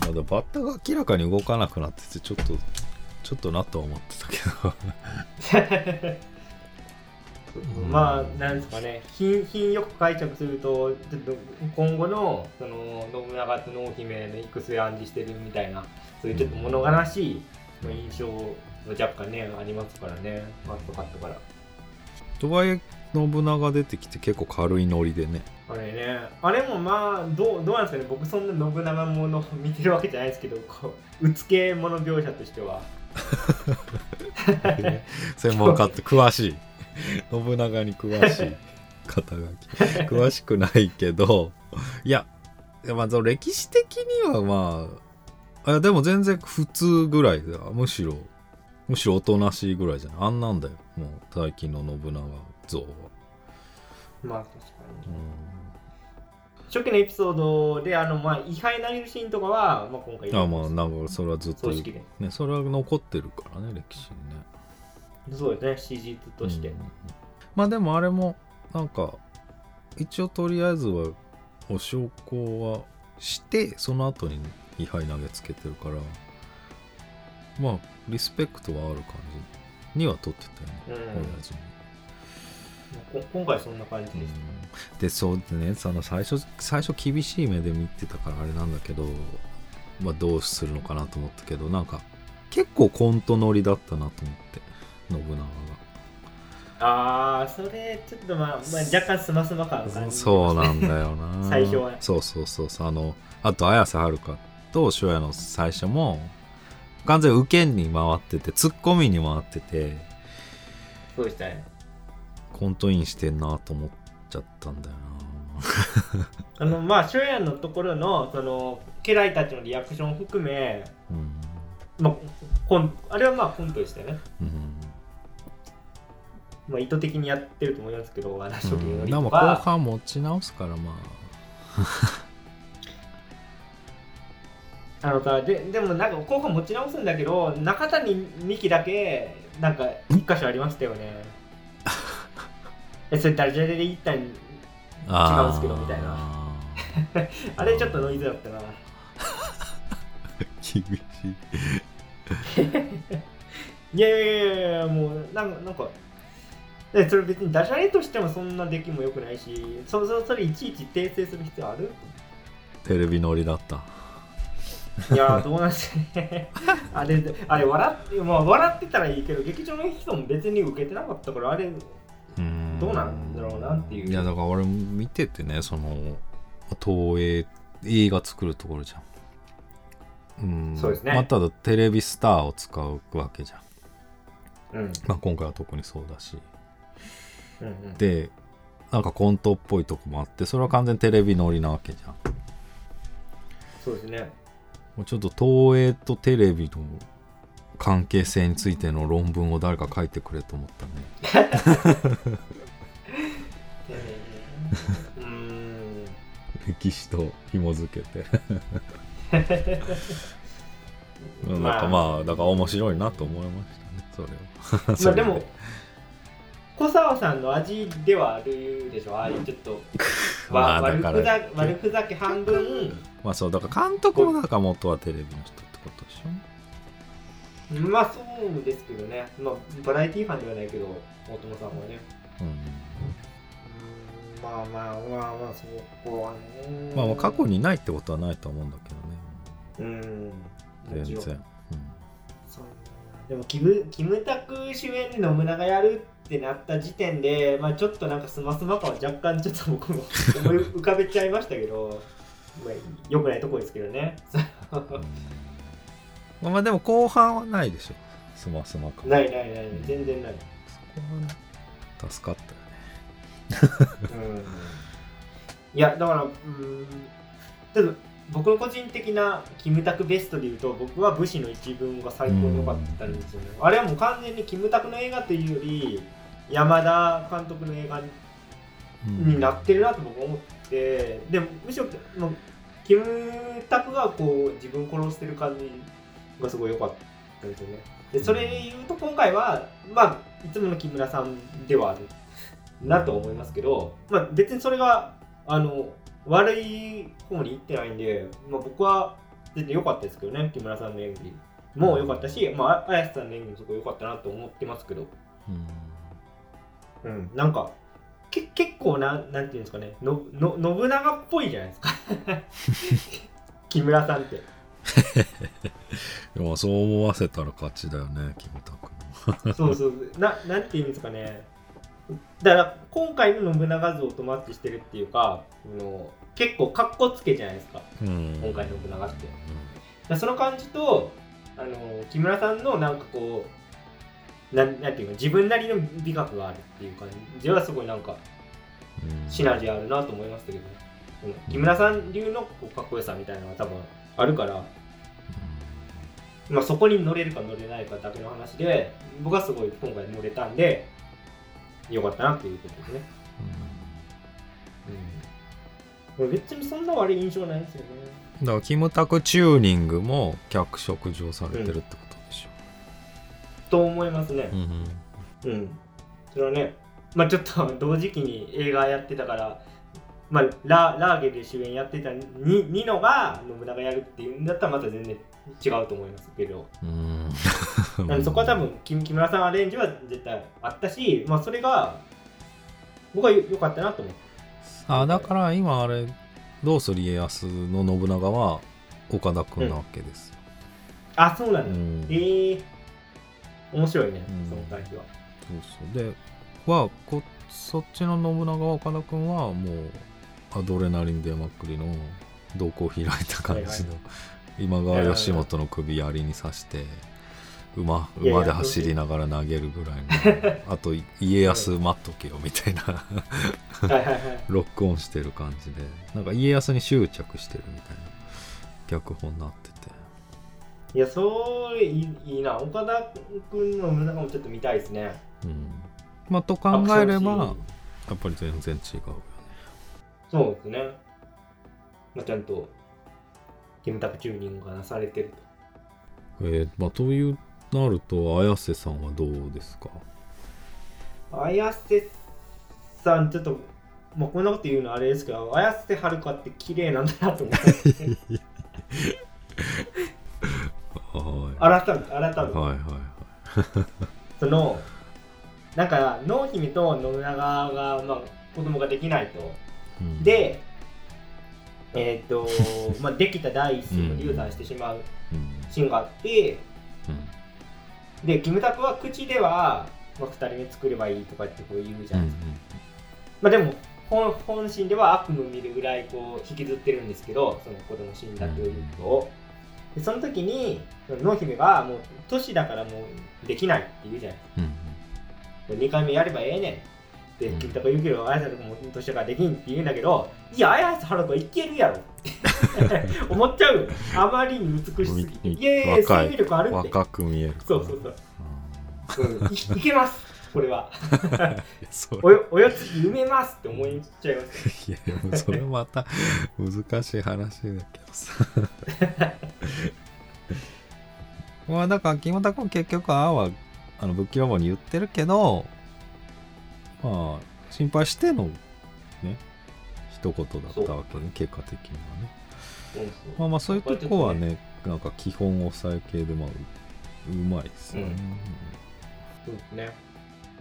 まあ、でもバッタが明らかに動かなくなっててちょっとちょっとなとは思ってたけど。まあなんですかね。品品よく解釈するとちょっと今後のその信長と濃姫の行く末暗示してるみたいなそういうちょっと物悲しいまあ印象が若干ねありますからね。ファーストカットから。とはいえ信長出てきて結構軽いノリでね。あれね。あれもまあどうどうなんですかね。僕そんな信長もの見てるわけじゃないですけどこううつけ者描写としては。専門家って詳しい。信長に詳しい肩書き。詳しくないけど。いやまあその歴史的にはまああでも全然普通ぐらいだ。むしろむしろおとなしいぐらいじゃない。あんなんだよ。もう最近の信長像は、まあ確かうに初期のエピソードであのまあ位牌投げるシーンとかは、まあ、今回ん、あまあなんかそれはずっとねそれは残ってるからね歴史にね。そうですね史実として、うんまあでもあれもなんか一応とりあえずはお焼香はしてその後に位牌投げつけてるからまあリスペクトはある感じには取ってたよね、うん。親父に、こ今回そんな感じうん。でそうでねその最初最初厳しい目で見てたからあれなんだけどまあどうするのかなと思ったけどなんか結構コント乗りだったなと思って信長が。ああそれちょっとまあ、まあ、若干スマスマ感感じそうなんだよな。最初は。ねそうそうそうそう。あのあと綾瀬はるかと翔也の最初も完全に受けに回っててツッコミに回っててそうでしたねコントインしてんなと思っちゃったんだよ あのまあ初夜のところのその家来たちのリアクションを含め、なうん。まあ、コンあれはまあコントでしたよね、うん。まあ、意図的にやってると思いますけどあの初期のうん、でも後半持ち直すからま あのさででもなんか後半持ち直すんだけど中谷美紀だけなんか一箇所ありましたよねえそれダジャレで一旦あ違うんすけどみたいな。あれちょっとノイズだったな。厳しい。いやいやいやいやもうなんかなんかでそれ別にダジャレとしてもそんな出来も良くないしそそそれいちいち訂正する必要ある？テレビ乗りだった。いやーどうなんですかねあれあれ笑って、まあ、笑ってたらいいけど劇場の人も別に受けてなかったからあれうん。どうなんだろうなっていう。いやだから俺見ててねその東映映画作るところじゃん。うん。そうですね。まあ、ただテレビスターを使うわけじゃん、うん。まあ、今回は特にそうだし。うんうん。でなんかコントっぽいとこもあってそれは完全にテレビ乗りなわけじゃん。そうですね。もうちょっと東映とテレビの関係性についての論文を誰か書いてくれと思ったね。うーん。歴史と紐づけて。な んまあ。かまあだから面白いなと思いましたねそれは。まあ でも小沢さんの味ではあるでしょ？ああいうちょっと まわあ悪ふざ悪ふざけ半分。まあそうだから監督もなんか元はテレビの人ってことでしょ？まあそうですけどね、まあ、バラエティーファンではないけど大友さんはね。うん。うーん。まあまあまあまあそこはね。まあまあ過去にないってことはないと思うんだけどね。うん。全然、そうでもキムキムタク主演で信長やるってなった時点で、まあ、ちょっとなんかスマスマ感は若干ちょっと僕も 思い浮かべちゃいましたけど、まあ、よくないとこですけどね。うんまあまあでも後半はないでしょ。スマスマ感。ないないない。全然ない、そこはね助かったよね。うん、いやだからうん。ちょっと僕の個人的なキムタクベストで言うと僕は武士の一文が最高に良かったんですよね、あれはもう完全にキムタクの映画というより山田監督の映画になってるなと僕思ってでもむしろもうキムタクがこう自分殺してる感じがすごい良かったですよね。でそれで言うと今回はまあいつもの木村さんではあるなと思いますけど、まあ、別にそれがあの悪い方に行ってないんで、まあ、僕は全然良かったですけどね木村さんの演技。も良かったし、まあ、綾瀬さんの演技もすごい良かったなと思ってますけど。うん。うん、なんかけ結構ななんていうんですかねのの信長っぽいじゃないですか。木村さんって そう思わせたら勝ちだよねキムタクそうそう。ななんていうんですかね。だから今回の信長像とマッチしてるっていうかあの結構かっこつけじゃないですか。うん。今回の信長って。だからその感じとあの木村さんのなんかこうなんなんていうか自分なりの美学があるっていう感じはすごいなんかうん。シナジーあるなと思いましたけどね、うん木村さん流のかっこよさみたいなのが多分あるから、まあ、そこに乗れるか乗れないかだけの話で僕はすごい今回乗れたんでよかったなっていうことですね、うん、別にそんな悪い印象ないんですよね。だからキムタクチューニングも脚色上されてるってことでしと思いますね。ょ、うん。うん、それはねまあちょっと同時期に映画やってたからまあ、ララーゲで主演やってたニニノが信長やるっていうんだったらまた全然違うと思いますけど、うん。そこは多分木木村さんアレンジは絶対あったし、まあ、それが僕はよ良かったなと思って。あだから今あれ「どうする家康」の信長は岡田君なわけですよ、あそうなんだ、うん。ええ。面白いね、うん。その対比は。そうそう。ではこそっちの信長は岡田君はもうアドレナリン出まくりの瞳孔開いた感じの、はいはい今川義元の首槍に刺して馬馬で走りながら投げるぐらいのあと家康待っとけよみたいな。ロックオンしてる感じで。なんか家康に執着してるみたいな脚本になってて。いやそれいいいいな。岡田君の信長もちょっと見たいですね。うん。まあと考えればやっぱり全然違うよね。そうですね、まあ、ちゃんとキムタクチューニングがなされてると。えーまあ、というなると綾瀬さんはどうですか？綾瀬さんちょっとまあこんなこと言うのあれですけど綾瀬はるかって綺麗なんだなと思って。はい。改めて改めて、はいはいそのなんか濃姫と信長が、まあ、子供ができないと。うん。でえっ、と、まあ、できた第一子を流産してしまううん。シーンがあって、うんでキムタクは口では、まあ、2人目作ればいいとかってこう言うじゃうんないですか、まあ、でも本本心では悪夢見るぐらいこう引きずってるんですけどその子供死んだということを、でその時に濃姫がもう年だからもうできないって言うじゃないですか2回目やればええねんってうん。キムタク言うけど綾瀬とかも年だからできんって言うんだけどいや綾瀬はるかいけるやろ。思っちゃうよ。あまりに美しすぎて。みいやいや生命力あるって。若く見える。そうそうそう。うん、いいけますこれは。およおよつき埋めますって思っちゃいます。いやでもそれまた難しい話だけどさ。まあだから木本君結局ああはあのぶっきらぼうに言ってるけどまあ心配してのね一言だったわけね結果的にはね。まあまあそういうとこはねなんか基本抑え系でまあううまいですよね、そうですね。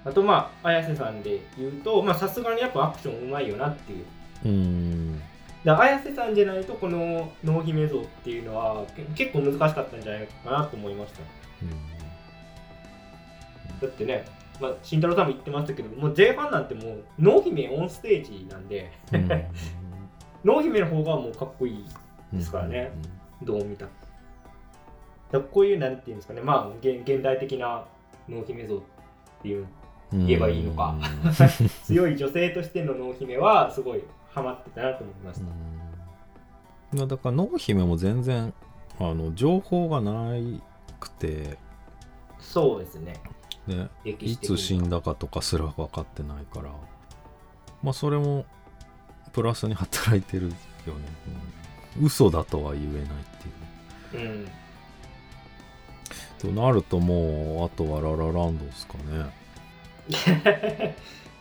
あとまあ綾瀬さんで言うとまあさすがにやっぱアクションうまいよなっていう。うん。で綾瀬さんじゃないとこの濃姫像っていうのはけ結構難しかったんじゃないかなと思いました。だってね、まあ、慎太郎さんも言ってましたけどもう前半なんてもう濃姫オンステージなんでうん。濃姫の方がもうかっこいいですからね。どう見た。だこういうなんていうんですかね。まあ現現代的な濃姫像っていううん言えばいいのか。強い女性としての濃姫はすごいハマってたなと思いました、いやだから濃姫も全然あの情報がないくて、そうですねね、いつ死んだかとかすら分かってないから。まあそれもプラスに働いてるよね、うん嘘だとは言えないっていう。うんとなるともうあとはララランドですかね。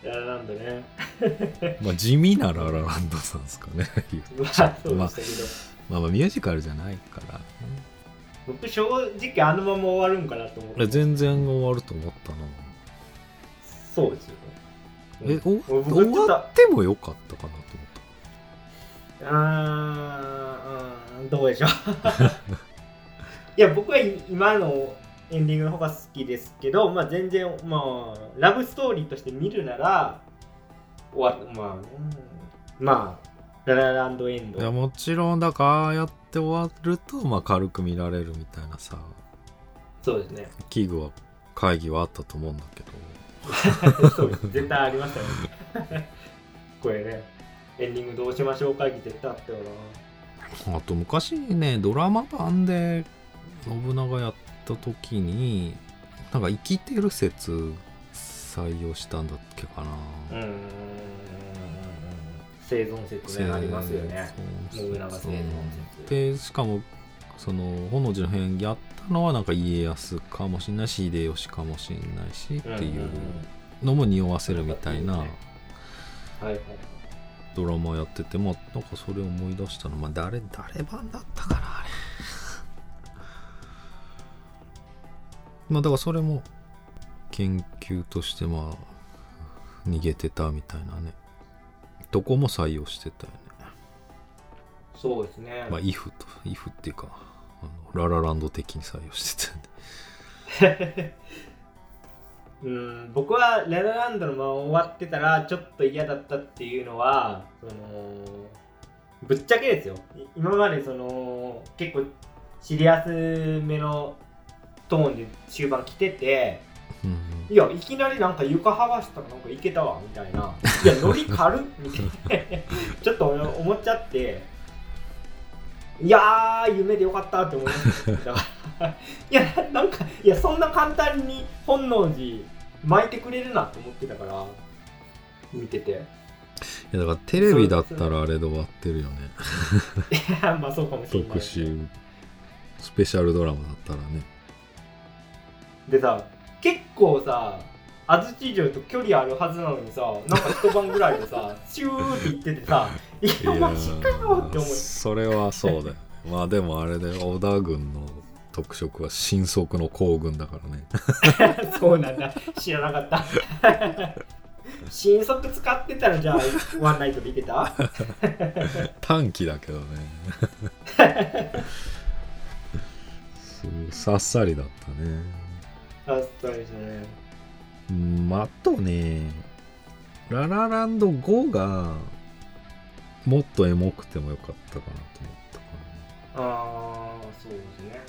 いやなんだね。まあ地味なララランドさんですかね。言まあっちゃう まあまあまあミュージカルじゃないから、僕正直あのまま終わるんかなと思って。え全然終わると思ったな。そうですよね。えお僕終わってもよかったかなと思った。あーうんどうでしょう。いや僕はい今のエンディングの方が好きですけど、まあ、全然、まあ、ラブストーリーとして見るなら終わっまあ、うん。まあララランドエンド。いやもちろんだからああやって終わるとまあ軽く見られるみたいなさそうですね。器具は会議はあったと思うんだけど。そうです。絶対ありましたよね。これねエンディングどうしましょう会議絶対あったよな。あと昔ねドラマ版で信長やった時になんか生きてる説採用したんだっけかな、うーん生存説ねありますよね。信長生存説。でしかもその本能寺の変やったのはなんか家康かもしれないし秀吉かもしれないしっていうのも匂わせるみたいなドラマやっててまあなんかそれを思い出したの。まあ誰誰版だったかなあれ。まあだからそれも研究としてまあ逃げてたみたいなねどこも採用してたよね。そうですね、まあ、if と、if っていうか、あのララランド的に採用してたよね。うん僕はララランドのまま終わってたらちょっと嫌だったっていうのはそのぶっちゃけですよ。い今までその結構シリアスめのトーンで終盤来ててうんいやいきなりなんか床剥がしたらなんかいけたわみたいな。いやノリ軽っみたいな。ちょっと思っちゃって。いやー夢でよかったって思いました。いやなんかいやそんな簡単に本能寺巻いてくれるなと思ってたから見てて。いやだからテレビだったらあれで終わってるよね。いやまあそうかもしれない。特集、スペシャルドラマだったらね。でさ結構さ安土城と距離あるはずなのにさなんか一晩ぐらいでさ シューって言っててさいいやマジかよって思ってそれはそうだよ。まあでもあれで織田軍の特色は神速の行軍だからね。そうなんだ知らなかった新速使ってたらじゃあワンナイトでいけた？短期だけどね。さっさりだったね。あそうですねうんあとね、ララランド5がもっとエモくてもよかったかなと思ったかな。ああそうですね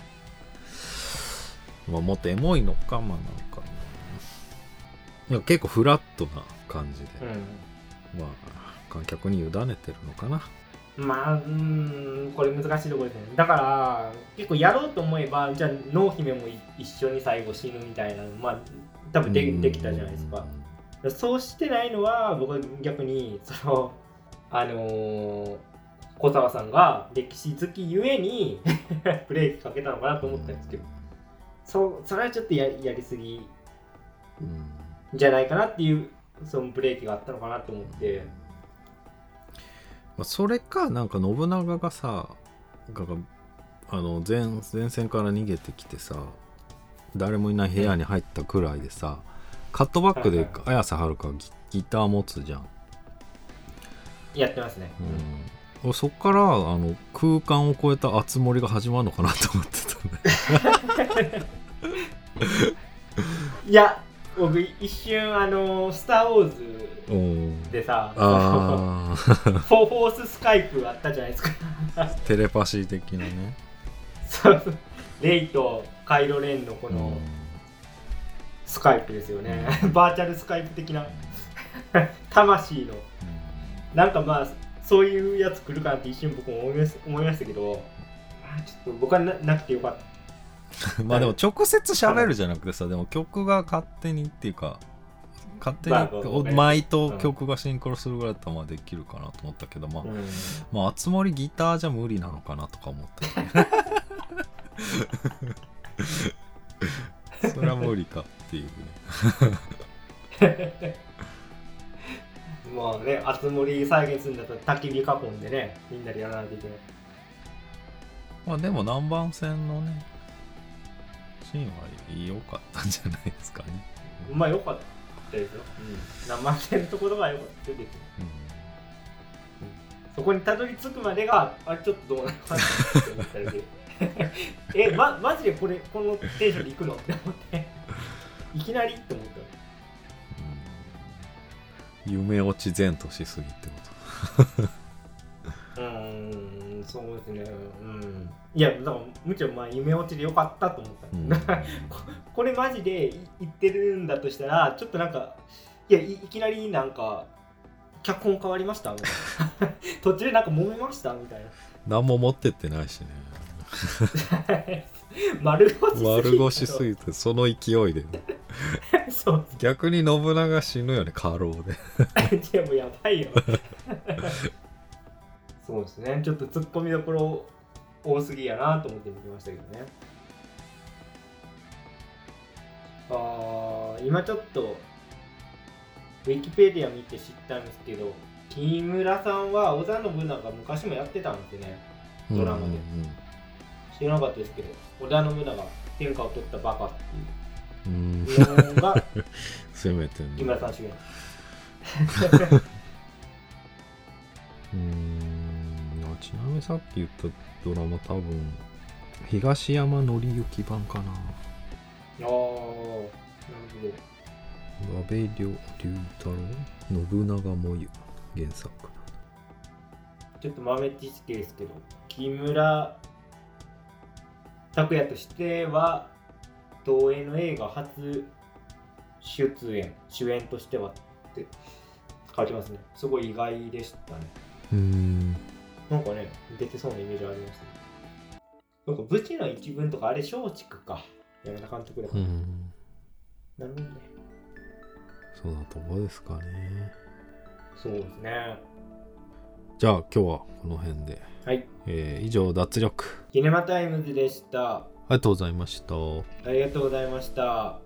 まあ、もっとエモいのか、まあなんかね、いや結構フラットな感じで、まあ、観客に委ねてるのかな。うんまあうーんこれ難しいところですね。だから結構やろうと思えばじゃあ濃姫もい一緒に最後死ぬみたいなのまあ多分でできたじゃないですか。そうしてないのは僕は逆にそのあのー小沢さんが歴史好きゆえに ブレーキかけたのかなと思ったんですけど。そそれはちょっとややりすぎうん。じゃないかなっていうそのブレーキがあったのかなと思ってまあ、それか、なんか信長がさ、あの前前線から逃げてきてさ、誰もいない部屋に入ったくらいでさ、カットバックではい綾瀬はるかギギター持つじゃん。やってますね、うん、俺そっからあの空間を超えた熱盛が始まるのかなと思ってたね。いや僕一瞬あの「スター・ウォーズうん」でさ フォフォーススカイプあったじゃないですか。テレパシー的なね。そう。そうレイとカイロレンのこうん。のスカイプですよね、バーチャルスカイプ的な。魂の。なんかまあそういうやつ来るかなって一瞬僕も思いましたけどあちょっと僕はななくてよかった まあでも直接喋るじゃなくてさ、でも曲が勝手にっていうか、勝手にまあね舞と曲がシンクロするぐらいだったらまあできるかなと思ったけど、まあ、うんまあ、あつ森ギターじゃ無理なのかなとか思った それは無理かっていうね。まあね、あつ森再現するんだったら焚き火囲んでね、みんなでやらないといけない。まあでも南蛮線のね、シーンは良かったんじゃないですかね。まあよかったですよ。うん。何万点のところがよかったですよ。うんそこにたどり着くまでが、あれちょっとどうなのかなって思っただけ。えまマジでこれこのテンションで行くの？って思っていきなりって思ったうん夢落ち前としすぎってこうーんそうですね。うん。いやだからむしろまあ夢落ちでよかったと思った、と、うん。ここれマジでい言ってるんだとしたらちょっとなんかいやいいきなりなんか脚本変わりました？みたいな途中でなんか揉めました？みたい何も持ってってないしね。な丸腰すぎた丸腰すぎてその勢いで。そう。逆に信長死ぬよね過労で。でもやばいよそうですね。ちょっとツッコミどころ多すぎやなと思って見てましたけどね。あー今ちょっとウィキペディア見て知ったんですけど木村さんは織田信長昔もやってたんですね。ドラマで。うんうん知らなかったですけど織田信長天下を取ったバカってう。んうん。いうのが 攻めてん木の村さん主演。うーん。あちなみにさっき言ったドラマ多分東山紀之版かなああなるほど阿部龍龍太郎信長もゆ原作ちょっと豆知識ですけど、木村拓哉としては、東映の映画初出演、主演としてはって書いてますね。すごい意外でしたね。うーんなんかね、出てそうなイメージありますね。なんか武士の一分とかあれ松竹か。山田監督だから。うんなるほどね。そうだとこですかねそうですね。じゃあ今日はこの辺で、はい。えー以上脱力キネマタイムズでした。ありがとうございましたありがとうございました。